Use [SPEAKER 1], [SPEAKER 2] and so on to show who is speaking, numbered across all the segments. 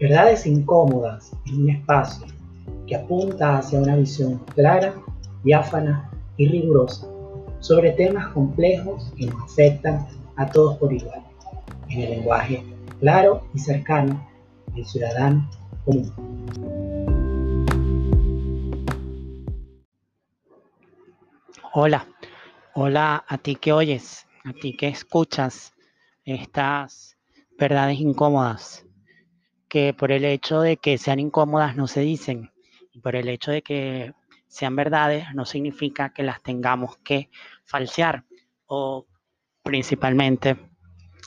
[SPEAKER 1] Verdades incómodas en un espacio que apunta hacia una visión clara, diáfana y rigurosa sobre temas complejos que nos afectan a todos por igual, en el lenguaje claro y cercano del ciudadano común.
[SPEAKER 2] Hola, hola a ti que oyes, a ti que escuchas estas verdades incómodas, por el hecho de que sean incómodas no se dicen, y por el hecho de que sean verdades no significa que las tengamos que falsear o principalmente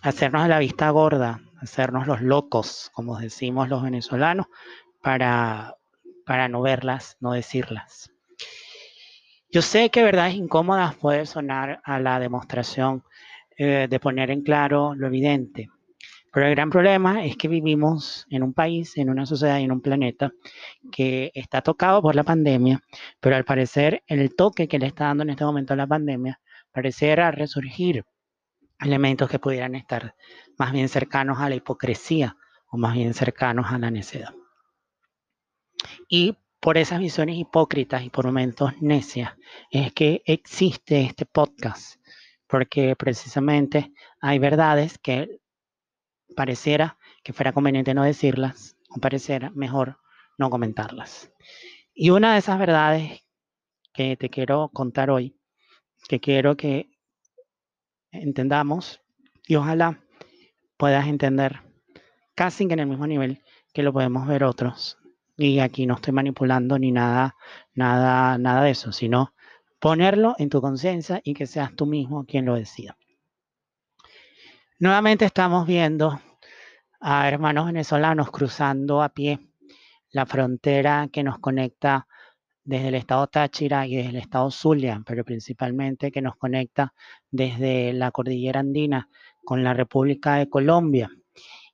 [SPEAKER 2] hacernos de la vista gorda, hacernos los locos, como decimos los venezolanos, para, para no verlas, no decirlas. Yo sé que verdades incómodas puede sonar a la demostración eh, de poner en claro lo evidente, pero el gran problema es que vivimos en un país, en una sociedad y en un planeta que está tocado por la pandemia, pero al parecer el toque que le está dando en este momento la pandemia pareciera resurgir elementos que pudieran estar más bien cercanos a la hipocresía o más bien cercanos a la necedad. Y por esas visiones hipócritas y por momentos necias es que existe este podcast, porque precisamente hay verdades que pareciera que fuera conveniente no decirlas o pareciera mejor no comentarlas. Y una de esas verdades que te quiero contar hoy, que quiero que entendamos y ojalá puedas entender casi que en el mismo nivel que lo podemos ver otros. Y aquí no estoy manipulando ni nada, nada, nada de eso, sino ponerlo en tu conciencia y que seas tú mismo quien lo decida. Nuevamente estamos viendo a hermanos venezolanos cruzando a pie la frontera que nos conecta desde el estado Táchira y desde el estado Zulia, pero principalmente que nos conecta desde la cordillera andina con la República de Colombia.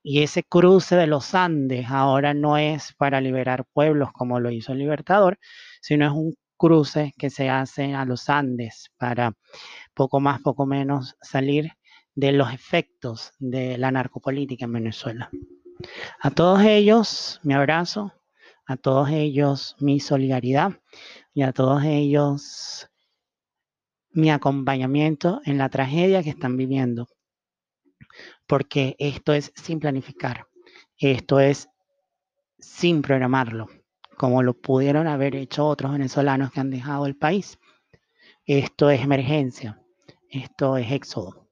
[SPEAKER 2] Y ese cruce de los Andes ahora no es para liberar pueblos como lo hizo el Libertador, sino es un cruce que se hace a los Andes para poco más, poco menos salir de los efectos de la narcopolítica en Venezuela. A todos ellos mi abrazo, a todos ellos mi solidaridad y a todos ellos mi acompañamiento en la tragedia que están viviendo. Porque esto es sin planificar, esto es sin programarlo, como lo pudieron haber hecho otros venezolanos que han dejado el país. Esto es emergencia, esto es éxodo.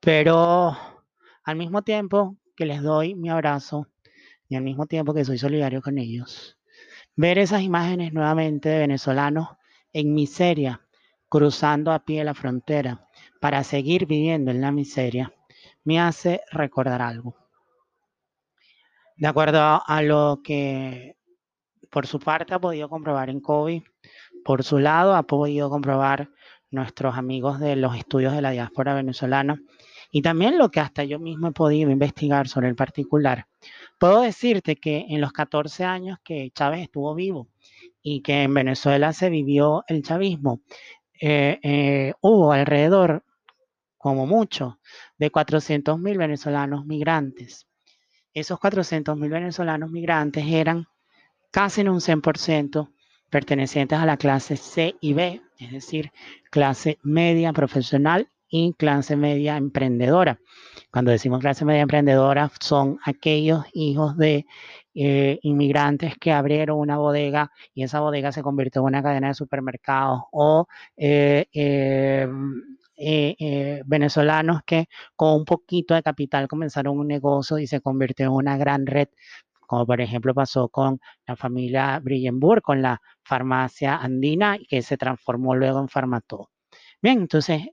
[SPEAKER 2] Pero al mismo tiempo que les doy mi abrazo y al mismo tiempo que soy solidario con ellos, ver esas imágenes nuevamente de venezolanos en miseria, cruzando a pie la frontera para seguir viviendo en la miseria, me hace recordar algo. De acuerdo a lo que por su parte ha podido comprobar en COVID, por su lado ha podido comprobar nuestros amigos de los estudios de la diáspora venezolana y también lo que hasta yo mismo he podido investigar sobre el particular. Puedo decirte que en los 14 años que Chávez estuvo vivo y que en Venezuela se vivió el chavismo, eh, eh, hubo alrededor, como mucho, de 400 mil venezolanos migrantes. Esos 400 mil venezolanos migrantes eran casi en un 100% pertenecientes a la clase C y B, es decir, clase media profesional y clase media emprendedora. Cuando decimos clase media emprendedora, son aquellos hijos de eh, inmigrantes que abrieron una bodega y esa bodega se convirtió en una cadena de supermercados o eh, eh, venezolanos que con un poquito de capital comenzaron un negocio y se convirtió en una gran red como por ejemplo pasó con la familia Brillenburg, con la farmacia andina, que se transformó luego en Farmatodo. Bien, entonces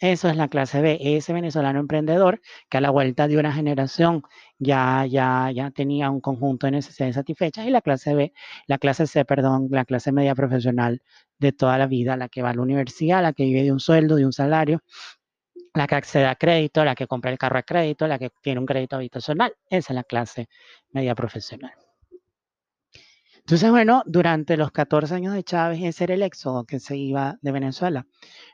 [SPEAKER 2] eso es la clase B, ese venezolano emprendedor que a la vuelta de una generación ya, ya, ya tenía un conjunto de necesidades satisfechas y la clase B, la clase C, perdón, la clase media profesional de toda la vida, la que va a la universidad, la que vive de un sueldo, de un salario, la que accede a crédito, la que compra el carro a crédito, la que tiene un crédito habitacional, esa es la clase media profesional. Entonces, bueno, durante los 14 años de Chávez, ese era el éxodo que se iba de Venezuela.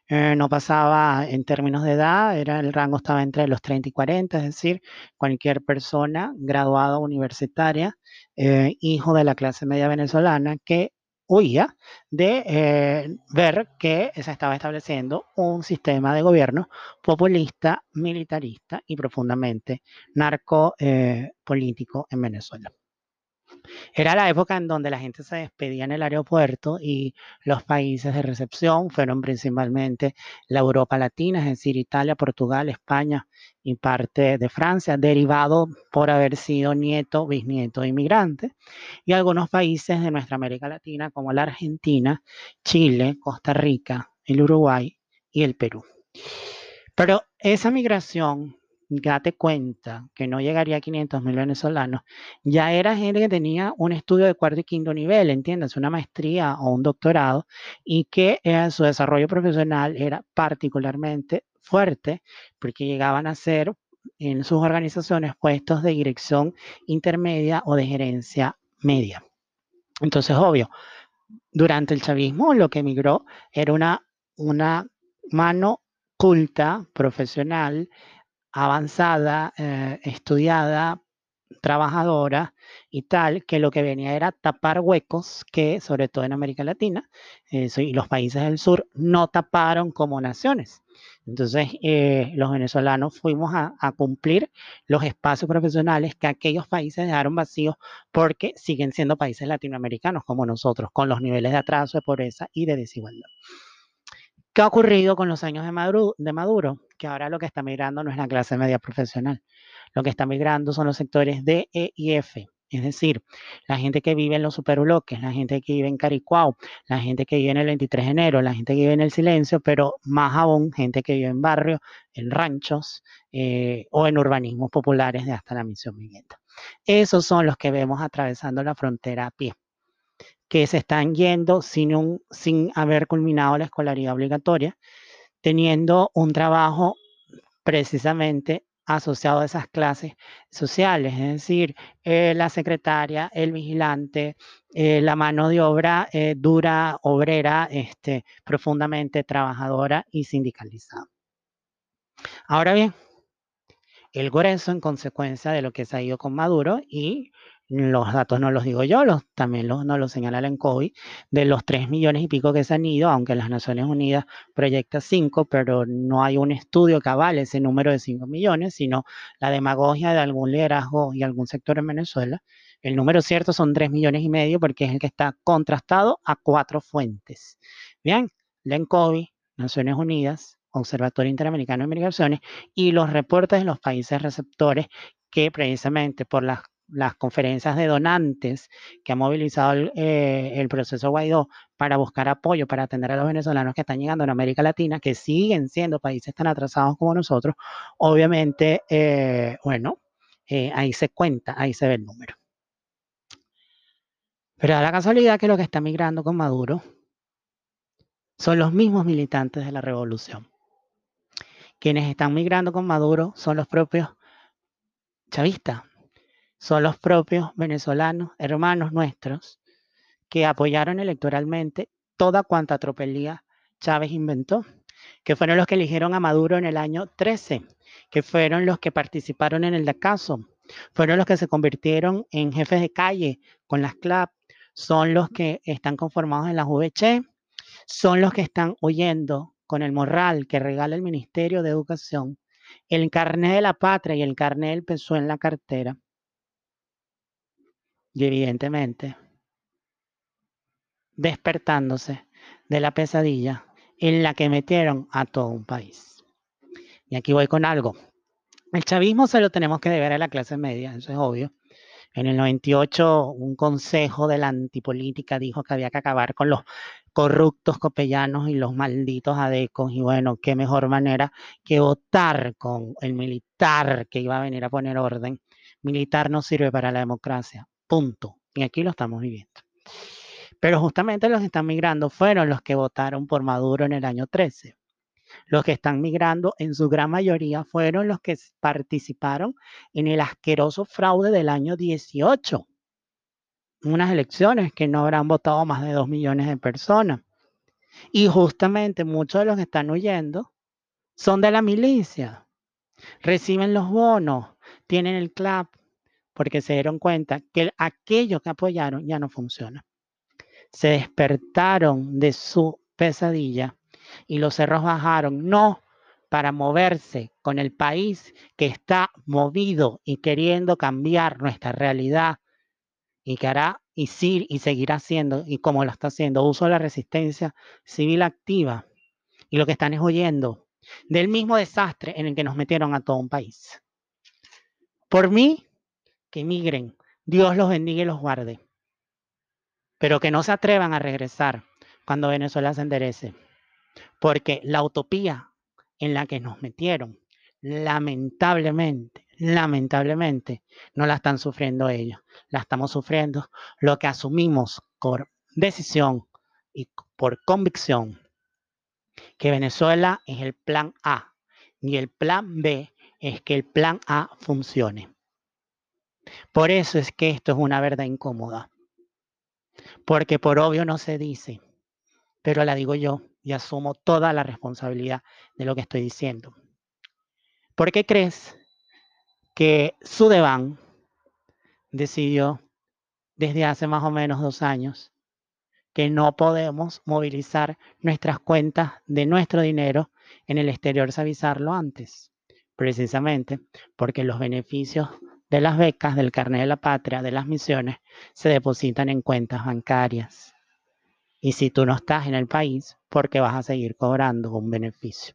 [SPEAKER 2] Eh, no pasaba en términos de edad, era, el rango estaba entre los 30 y 40, es decir, cualquier persona graduada universitaria, eh, hijo de la clase media venezolana, que huía de eh, ver que se estaba estableciendo un sistema de gobierno populista, militarista y profundamente narcopolítico en Venezuela. Era la época en donde la gente se despedía en el aeropuerto y los países de recepción fueron principalmente la Europa Latina, es decir, Italia, Portugal, España y parte de Francia, derivado por haber sido nieto, bisnieto de inmigrantes, y algunos países de nuestra América Latina como la Argentina, Chile, Costa Rica, el Uruguay y el Perú. Pero esa migración date cuenta que no llegaría a 500 mil venezolanos, ya era gente que tenía un estudio de cuarto y quinto nivel, entiendes, una maestría o un doctorado, y que eh, su desarrollo profesional era particularmente fuerte porque llegaban a ser en sus organizaciones puestos de dirección intermedia o de gerencia media. Entonces, obvio, durante el chavismo lo que emigró era una, una mano culta, profesional, avanzada, eh, estudiada, trabajadora y tal, que lo que venía era tapar huecos que, sobre todo en América Latina eh, y los países del sur, no taparon como naciones. Entonces, eh, los venezolanos fuimos a, a, cumplir los espacios profesionales que aquellos países dejaron vacíos porque siguen siendo países latinoamericanos como nosotros, con los niveles de atraso, de pobreza y de desigualdad. ¿Qué ha ocurrido con los años de Maduro? Que ahora lo que está migrando no es la clase media profesional. Lo que está migrando son los sectores D, E y F. Es decir, la gente que vive en los superbloques, la gente que vive en Caricuao, la gente que vive en el 23 de enero, la gente que vive en el silencio, pero más aún gente que vive en barrios, en ranchos eh, o en urbanismos populares de hasta la misión vivienda. Esos son los que vemos atravesando la frontera a pie que se están yendo sin, sin haber culminado la escolaridad obligatoria, teniendo un trabajo precisamente asociado a esas clases sociales, es decir, eh, la secretaria, el vigilante, eh, la mano de obra eh, dura, obrera, este, profundamente trabajadora y sindicalizada. Ahora bien, el grueso en consecuencia de lo que se ha ido con Maduro y los datos no los digo yo, los, también los, no los señala la de los 3 millones y pico que se han ido, aunque las Naciones Unidas proyecta 5, pero no hay un estudio que avale ese número de 5 millones, sino la demagogia de algún liderazgo y algún sector en Venezuela. El número cierto son 3 millones y medio porque es el que está contrastado a cuatro fuentes. Bien, la ENCOI, Naciones Unidas, Observatorio Interamericano de Migraciones y los reportes de los países receptores que precisamente por las las conferencias de donantes que ha movilizado el, eh, proceso Guaidó para buscar apoyo para atender a los venezolanos que están llegando en América Latina, que siguen siendo países tan atrasados como nosotros, obviamente, eh, bueno, eh, ahí se cuenta, ahí se ve el número. Pero da la casualidad que lo que está migrando con Maduro son los mismos militantes de la revolución. Quienes están migrando con Maduro son los propios chavistas, son los propios venezolanos, hermanos nuestros, que apoyaron electoralmente toda cuanta tropelía Chávez inventó, que fueron los que eligieron a Maduro en el año 13, que fueron los que participaron en el caso, fueron los que se convirtieron en jefes de calle con las CLAP, son los que están conformados en la VC, son los que están huyendo con el morral que regala el Ministerio de Educación, el carnet de la patria y el carnet del PSOE en la cartera, y evidentemente despertándose de la pesadilla en la que metieron a todo un país. Y aquí voy con algo. El chavismo se lo tenemos que deber a la clase media, eso es obvio. En el 98, un consejo de la antipolítica dijo que había que acabar con los corruptos copellanos y los malditos adecos. Y bueno, qué mejor manera que votar con el militar que iba a venir a poner orden. Militar no sirve para la democracia. Punto. Y aquí lo estamos viviendo. Pero justamente los que están migrando fueron los que votaron por Maduro en el año 13. Los que están migrando en su gran mayoría fueron los que participaron en el asqueroso fraude del año 18. unas elecciones que no habrán votado más de dos millones de personas. Y justamente muchos de los que están huyendo son de la milicia. Reciben los bonos, tienen el CLAP, porque se dieron cuenta que aquello que apoyaron ya no funciona. Se despertaron de su pesadilla y los cerros bajaron, no para moverse con el país que está movido y queriendo cambiar nuestra realidad y que hará y, seguirá haciendo, y como lo está haciendo, uso la resistencia civil activa. Y lo que están es oyendo del mismo desastre en el que nos metieron a todo un país. Por mí, que emigren, Dios los bendiga y los guarde, pero que no se atrevan a regresar cuando Venezuela se enderece, porque la utopía en la que nos metieron, lamentablemente, lamentablemente, no la están sufriendo ellos, la estamos sufriendo lo que asumimos por decisión y por convicción, que Venezuela es el plan A. Y el plan B es que el plan A funcione. Por eso es que esto es una verdad incómoda, porque por obvio no se dice, pero la digo yo y asumo toda la responsabilidad de lo que estoy diciendo. ¿Por qué crees que Sudeban decidió desde hace más o menos dos años que no podemos movilizar nuestras cuentas de nuestro dinero en el exterior avisarlo antes? Precisamente porque los beneficios de las becas, del carnet de la patria, de las misiones, se depositan en cuentas bancarias. Y si tú no estás en el país, ¿por qué vas a seguir cobrando un beneficio?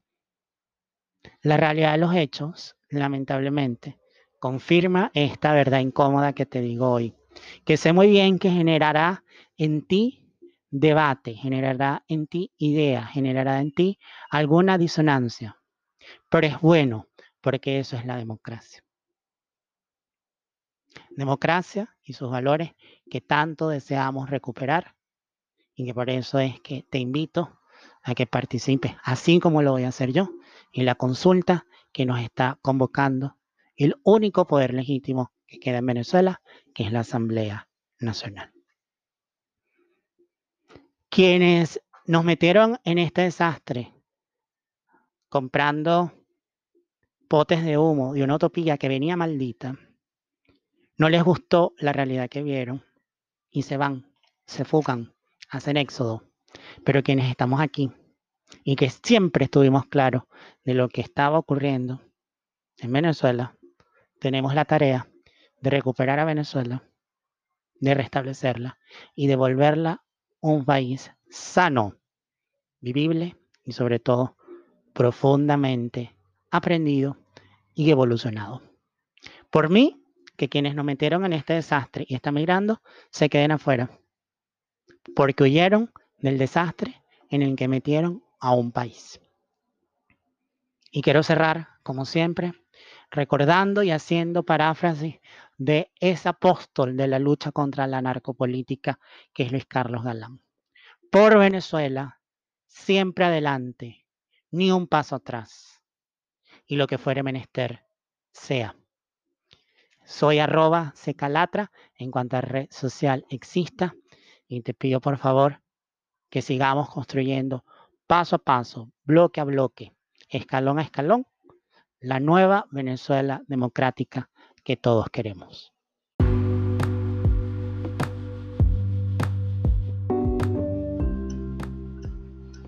[SPEAKER 2] La realidad de los hechos, lamentablemente, confirma esta verdad incómoda que te digo hoy, que sé muy bien que generará en ti debate, generará en ti idea, generará en ti alguna disonancia, pero es bueno porque eso es la democracia. Democracia y sus valores que tanto deseamos recuperar y que por eso es que te invito a que participes, así como lo voy a hacer yo, en la consulta que nos está convocando el único poder legítimo que queda en Venezuela, que es la Asamblea Nacional. Quienes nos metieron en este desastre comprando potes de humo de una utopía que venía maldita, no les gustó la realidad que vieron y se van, se fugan hacen éxodo, pero quienes estamos aquí y que siempre estuvimos claros de lo que estaba ocurriendo en Venezuela, tenemos la tarea de recuperar a Venezuela, de restablecerla y de volverla un país sano, vivible y sobre todo profundamente aprendido y evolucionado. Por mí, que quienes nos metieron en este desastre y están migrando se queden afuera porque huyeron del desastre en el que metieron a un país. Y quiero cerrar, como siempre, recordando y haciendo paráfrasis de ese apóstol de la lucha contra la narcopolítica, que es Luis Carlos Galán. Por Venezuela, siempre adelante, ni un paso atrás. Y lo que fuere menester, sea. Soy arroba secalatra en cuanto red social exista y te pido por favor que sigamos construyendo paso a paso, bloque a bloque, escalón a escalón, la nueva Venezuela democrática que todos queremos.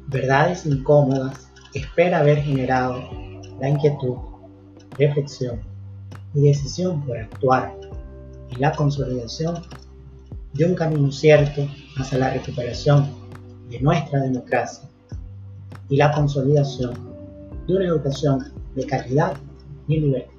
[SPEAKER 1] Verdades incómodas espera haber generado la inquietud, reflexión y decisión por actuar en la consolidación de un camino cierto hacia la recuperación de nuestra democracia y la consolidación de una educación de calidad y libertad.